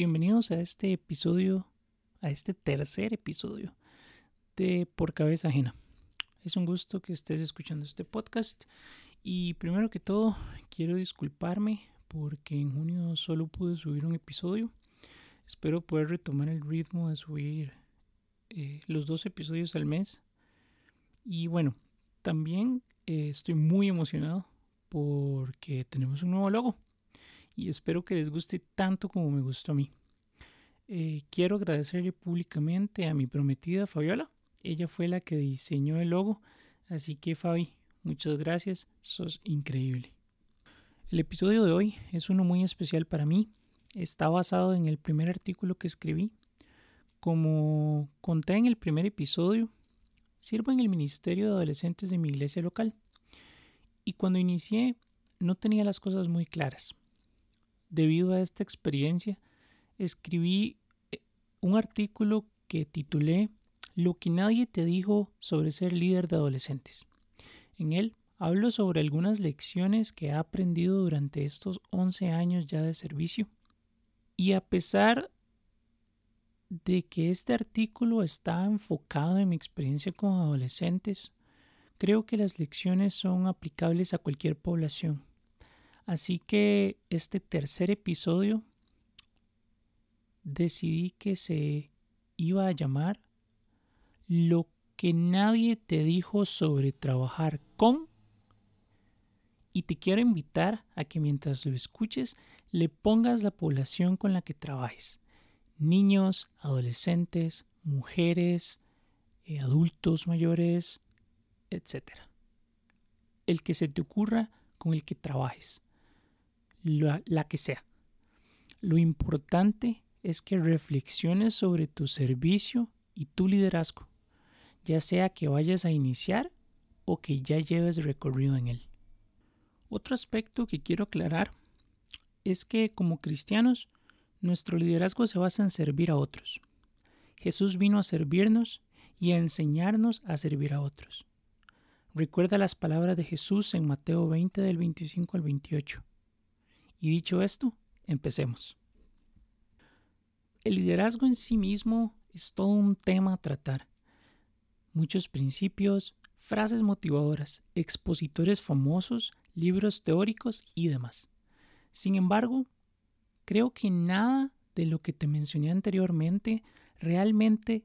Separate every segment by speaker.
Speaker 1: bienvenidos a este episodio, a este tercer episodio de Por Cabeza Ajena. Es un gusto que estés escuchando este podcast y primero que todo quiero disculparme porque en junio solo pude subir un episodio. Espero poder retomar el ritmo de subir eh, los dos episodios al mes. Y bueno, también eh, estoy muy emocionado porque tenemos un nuevo logo y espero que les guste tanto como me gustó a mí. Eh, quiero agradecerle públicamente a mi prometida Fabiola. Ella fue la que diseñó el logo, así que Fabi, muchas gracias, sos increíble. El episodio de hoy es uno muy especial para mí. Está basado en el primer artículo que escribí. Como conté en el primer episodio, sirvo en el Ministerio de Adolescentes de mi iglesia local. Y cuando inicié no tenía las cosas muy claras debido a esta experiencia, escribí eh, un artículo que titulé Lo que nadie te dijo sobre ser líder de adolescentes. En él hablo sobre algunas lecciones que he aprendido durante estos 11 años ya de servicio. Y a pesar de que este artículo está enfocado en mi experiencia con adolescentes, creo que las lecciones son aplicables a cualquier población Así que este tercer episodio decidí que se iba a llamar Lo que nadie te dijo sobre trabajar con y te quiero invitar a que mientras lo escuches le pongas la población con la que trabajes. Niños, adolescentes, mujeres, eh, adultos mayores, etc. El que se te ocurra con el que trabajes la, que sea. Lo importante es que reflexiones sobre tu servicio y tu liderazgo, ya sea que vayas a iniciar o que ya lleves recorrido en él. Otro aspecto que quiero aclarar es que como cristianos nuestro liderazgo se basa en servir a otros. Jesús vino a servirnos y a enseñarnos a servir a otros. Recuerda las palabras de Jesús en Mateo 20 del 25 al 28. Y dicho esto, empecemos. El liderazgo en sí mismo es todo un tema a tratar. Muchos principios, frases motivadoras, expositores famosos, libros teóricos y demás. Sin embargo, creo que nada de lo que te mencioné anteriormente realmente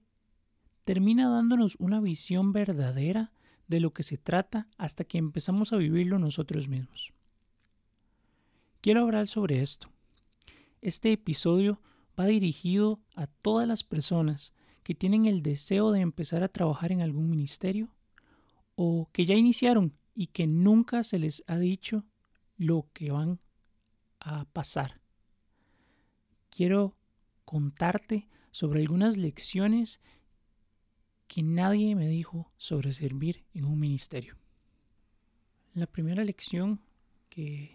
Speaker 1: termina dándonos una visión verdadera de lo que se trata hasta que empezamos a vivirlo nosotros mismos. Quiero hablar sobre esto. Este episodio va dirigido a todas las personas que tienen el deseo de empezar a trabajar en algún ministerio o que ya iniciaron y que nunca se les ha dicho lo que van a pasar. Quiero contarte sobre algunas lecciones que nadie me dijo sobre servir en un ministerio. La primera lección que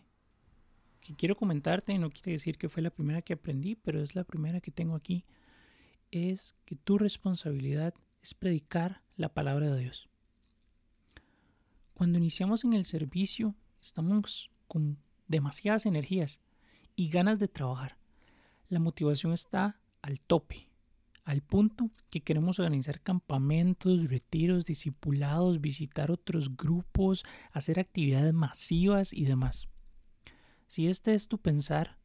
Speaker 1: que quiero comentarte, no quiere decir que fue la primera que aprendí, pero es la primera que tengo aquí, es que tu responsabilidad es predicar la palabra de Dios. Cuando iniciamos en el servicio, estamos con demasiadas energías y ganas de trabajar. La motivación está al tope, al punto que queremos organizar campamentos, retiros, discipulados, visitar otros grupos, hacer actividades masivas y demás. Si este es tu pensar,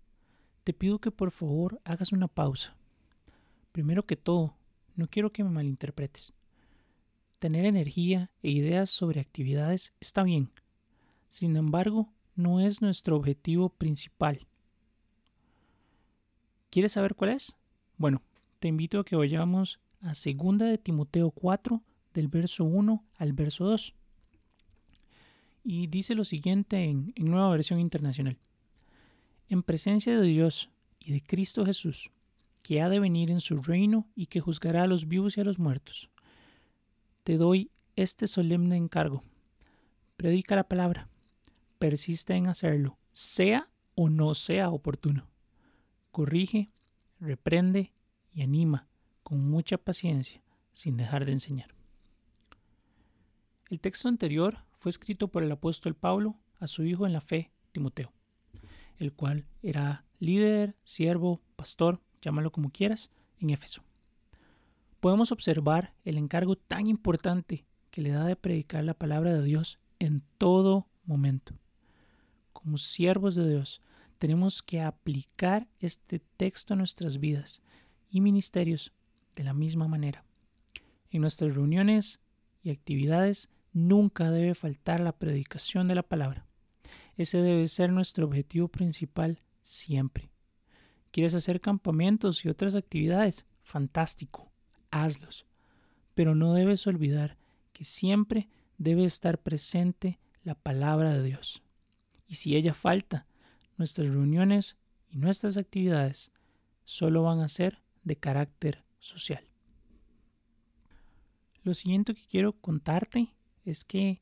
Speaker 1: te pido que por favor hagas una pausa. Primero que todo, no quiero que me malinterpretes. Tener energía e ideas sobre actividades está bien. Sin embargo, no es nuestro objetivo principal. ¿Quieres saber cuál es? Bueno, te invito a que vayamos a 2 de Timoteo 4, del verso 1 al verso 2. Y dice lo siguiente en, en nueva versión internacional en presencia de Dios y de Cristo Jesús, que ha de venir en su reino y que juzgará a los vivos y a los muertos. Te doy este solemne encargo. Predica la palabra, persiste en hacerlo, sea o no sea oportuno. Corrige, reprende y anima con mucha paciencia, sin dejar de enseñar. El texto anterior fue escrito por el apóstol Pablo a su hijo en la fe, Timoteo el cual era líder, siervo, pastor, llámalo como quieras, en Éfeso. Podemos observar el encargo tan importante que le da de predicar la palabra de Dios en todo momento. Como siervos de Dios, tenemos que aplicar este texto a nuestras vidas y ministerios de la misma manera. En nuestras reuniones y actividades nunca debe faltar la predicación de la palabra. Ese debe ser nuestro objetivo principal siempre. ¿Quieres hacer campamentos y otras actividades? Fantástico, hazlos. Pero no debes olvidar que siempre debe estar presente la palabra de Dios. Y si ella falta, nuestras reuniones y nuestras actividades solo van a ser de carácter social. Lo siguiente que quiero contarte es que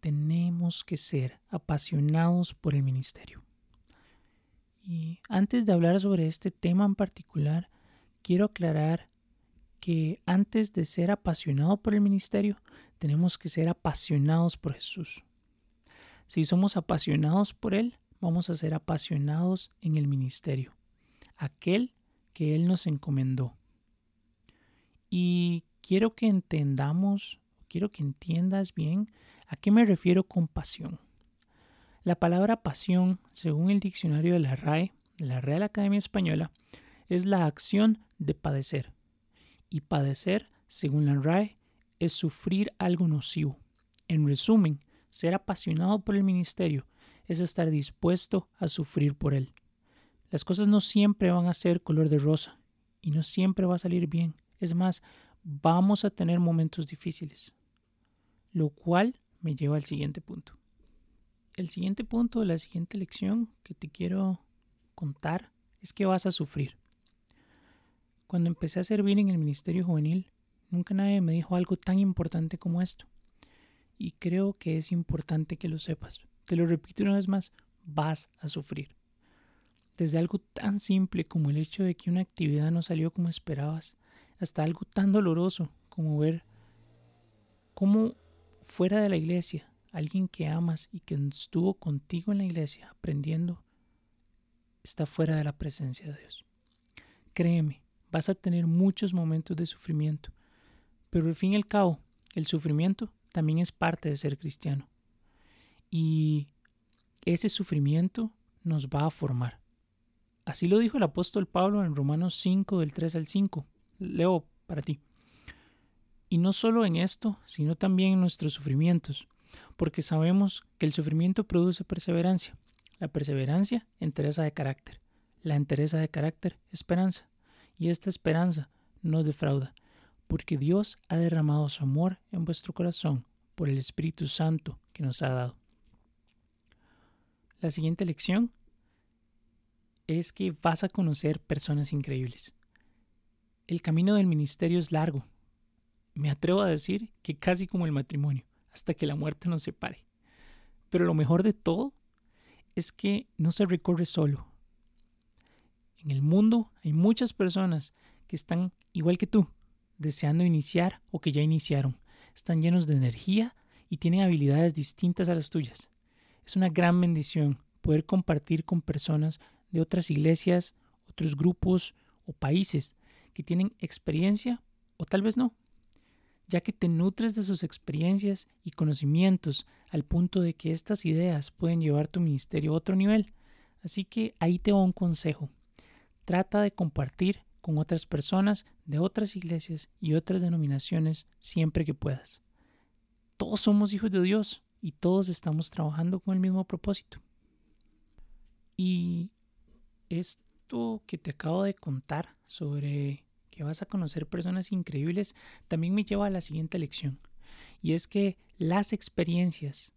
Speaker 1: tenemos que ser apasionados por el ministerio. Y antes de hablar sobre este tema en particular, quiero aclarar que antes de ser apasionado por el ministerio, tenemos que ser apasionados por Jesús. Si somos apasionados por Él, vamos a ser apasionados en el ministerio, aquel que Él nos encomendó. Y quiero que entendamos, quiero que entiendas bien a qué me refiero con pasión. La palabra pasión, según el diccionario de la RAE, la Real Academia Española, es la acción de padecer. Y padecer, según la RAE, es sufrir algo nocivo. En resumen, ser apasionado por el ministerio es estar dispuesto a sufrir por él. Las cosas no siempre van a ser color de rosa y no siempre va a salir bien. Es más, vamos a tener momentos difíciles. Lo cual me lleva al siguiente punto el siguiente punto, la siguiente lección que te quiero contar es que vas a sufrir. Cuando empecé a servir en el Ministerio Juvenil, nunca nadie me dijo algo tan importante como esto. Y creo que es importante que lo sepas. Te lo repito una vez más, vas a sufrir. Desde algo tan simple como el hecho de que una actividad no salió como esperabas, hasta algo tan doloroso como ver cómo fuera de la iglesia alguien que amas y que estuvo contigo en la iglesia aprendiendo, está fuera de la presencia de Dios. Créeme, vas a tener muchos momentos de sufrimiento, pero al fin y al cabo, el sufrimiento también es parte de ser cristiano. Y ese sufrimiento nos va a formar. Así lo dijo el apóstol Pablo en Romanos 5 del 3 al 5. Leo para ti. Y no solo en esto, sino también en nuestros sufrimientos porque sabemos que el sufrimiento produce perseverancia. La perseverancia, entereza de carácter. La entereza de carácter, esperanza. Y esta esperanza no defrauda, porque Dios ha derramado su amor en vuestro corazón por el Espíritu Santo que nos ha dado. La siguiente lección es que vas a conocer personas increíbles. El camino del ministerio es largo. Me atrevo a decir que casi como el matrimonio hasta que la muerte nos separe. Pero lo mejor de todo es que no se recorre solo. En el mundo hay muchas personas que están igual que tú, deseando iniciar o que ya iniciaron. Están llenos de energía y tienen habilidades distintas a las tuyas. Es una gran bendición poder compartir con personas de otras iglesias, otros grupos o países que tienen experiencia o tal vez no, ya que te nutres de sus experiencias y conocimientos al punto de que estas ideas pueden llevar tu ministerio a otro nivel. Así que ahí te va un consejo. Trata de compartir con otras personas de otras iglesias y otras denominaciones siempre que puedas. Todos somos hijos de Dios y todos estamos trabajando con el mismo propósito. Y esto que te acabo de contar sobre vas a conocer personas increíbles, también me lleva a la siguiente lección. Y es que las experiencias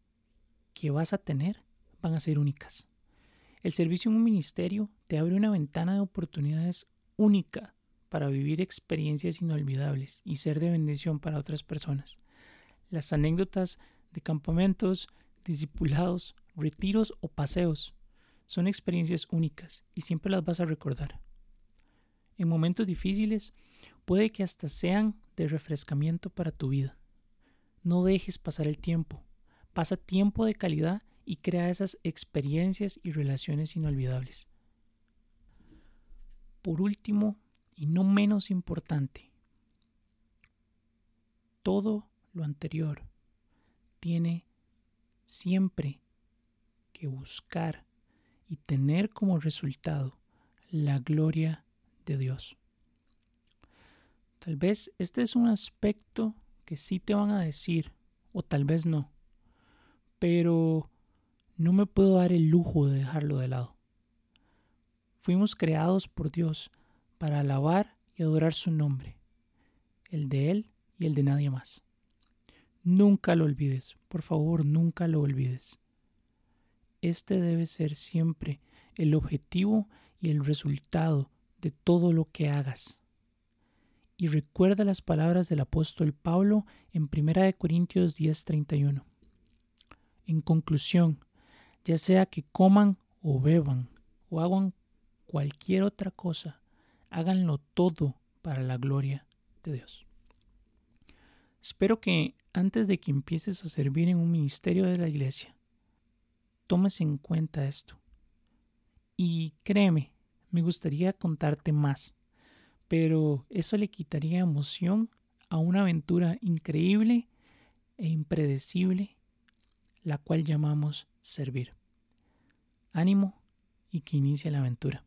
Speaker 1: que vas a tener van a ser únicas. El servicio en un ministerio te abre una ventana de oportunidades única para vivir experiencias inolvidables y ser de bendición para otras personas. Las anécdotas de campamentos, discipulados, retiros o paseos son experiencias únicas y siempre las vas a recordar en momentos difíciles, puede que hasta sean de refrescamiento para tu vida. No dejes pasar el tiempo. Pasa tiempo de calidad y crea esas experiencias y relaciones inolvidables. por último, y no menos importante, todo lo anterior tiene siempre que buscar y tener como resultado la gloria de Dios. Tal vez este es un aspecto que sí te van a decir, o tal vez no, pero no me puedo dar el lujo de dejarlo de lado. Fuimos creados por Dios para alabar y adorar su nombre, el de Él y el de nadie más. Nunca lo olvides, por favor, nunca lo olvides. Este debe ser siempre el objetivo y el resultado de todo lo que hagas y recuerda las palabras del apóstol Pablo en 1 Corintios 10:31. En conclusión, ya sea que coman o beban o hagan cualquier otra cosa, háganlo todo para la gloria de Dios. Espero que antes de que empieces a servir en un ministerio de la iglesia, tomes en cuenta esto. Y créeme, me gustaría contarte más pero eso le quitaría emoción a una aventura increíble e impredecible, la cual llamamos servir. Ánimo y que inicie la aventura.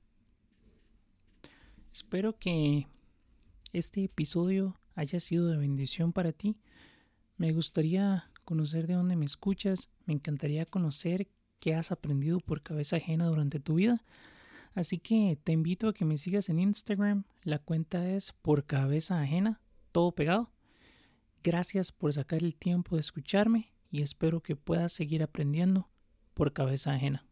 Speaker 1: Espero que este episodio haya sido de bendición para ti. Me gustaría conocer de dónde me escuchas, me encantaría conocer qué has aprendido por cabeza ajena durante tu vida. Así que te invito a que me sigas en Instagram. La cuenta es por cabeza ajena, todo pegado. Gracias por sacar el tiempo de escucharme y espero que puedas seguir aprendiendo por cabeza ajena.